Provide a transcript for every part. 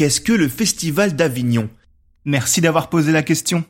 qu'est-ce que le Festival d'Avignon? Merci d'avoir posé la question.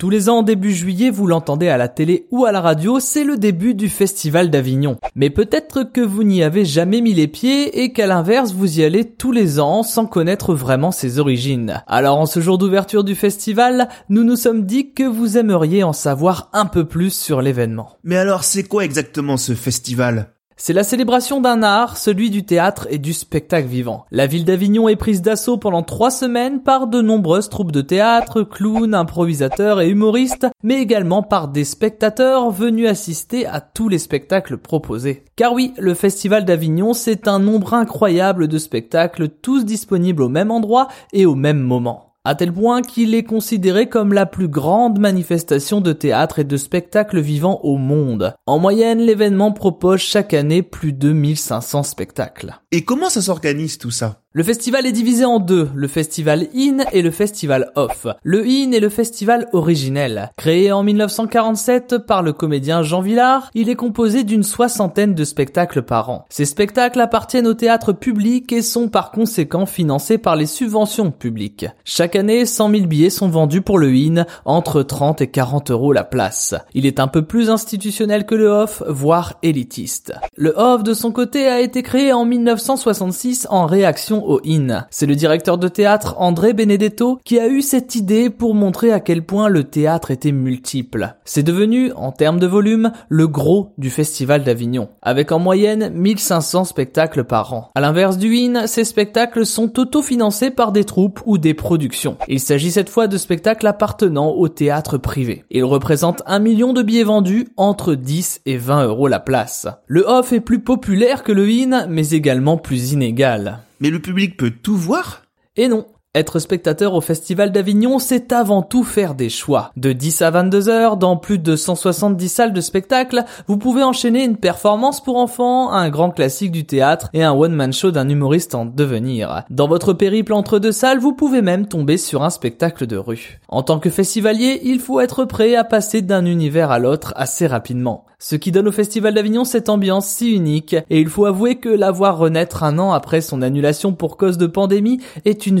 Tous les ans, début juillet, vous l'entendez à la télé ou à la radio, c'est le début du Festival d'Avignon. Mais peut-être que vous n'y avez jamais mis les pieds et qu'à l'inverse, vous y allez tous les ans sans connaître vraiment ses origines. Alors en ce jour d'ouverture du festival, nous nous sommes dit que vous aimeriez en savoir un peu plus sur l'événement. Mais alors c'est quoi exactement ce festival? C'est la célébration d'un art, celui du théâtre et du spectacle vivant. La ville d'Avignon est prise d'assaut pendant trois semaines par de nombreuses troupes de théâtre, clowns, improvisateurs et humoristes, mais également par des spectateurs venus assister à tous les spectacles proposés. Car oui, le Festival d'Avignon, c'est un nombre incroyable de spectacles, tous disponibles au même endroit et au même moment à tel point qu'il est considéré comme la plus grande manifestation de théâtre et de spectacle vivant au monde. En moyenne, l'événement propose chaque année plus de 1500 spectacles. Et comment ça s'organise tout ça? Le festival est divisé en deux, le festival In et le festival Off. Le In est le festival originel. Créé en 1947 par le comédien Jean Villard, il est composé d'une soixantaine de spectacles par an. Ces spectacles appartiennent au théâtre public et sont par conséquent financés par les subventions publiques. Chaque année, 100 000 billets sont vendus pour le In, entre 30 et 40 euros la place. Il est un peu plus institutionnel que le Off, voire élitiste. Le Off, de son côté, a été créé en 1966 en réaction au. C'est le directeur de théâtre André Benedetto qui a eu cette idée pour montrer à quel point le théâtre était multiple. C'est devenu, en termes de volume, le gros du Festival d'Avignon, avec en moyenne 1500 spectacles par an. À l'inverse du IN, ces spectacles sont autofinancés par des troupes ou des productions. Il s'agit cette fois de spectacles appartenant au théâtre privé. Ils représentent un million de billets vendus entre 10 et 20 euros la place. Le off est plus populaire que le IN, mais également plus inégal. Mais le public peut tout voir? Et non, être spectateur au Festival d'Avignon, c'est avant tout faire des choix. De 10 à 22 heures, dans plus de 170 salles de spectacle, vous pouvez enchaîner une performance pour enfants, un grand classique du théâtre et un one-man show d'un humoriste en devenir. Dans votre périple entre deux salles, vous pouvez même tomber sur un spectacle de rue. En tant que festivalier, il faut être prêt à passer d'un univers à l'autre assez rapidement. Ce qui donne au Festival d'Avignon cette ambiance si unique, et il faut avouer que la voir renaître un an après son annulation pour cause de pandémie est une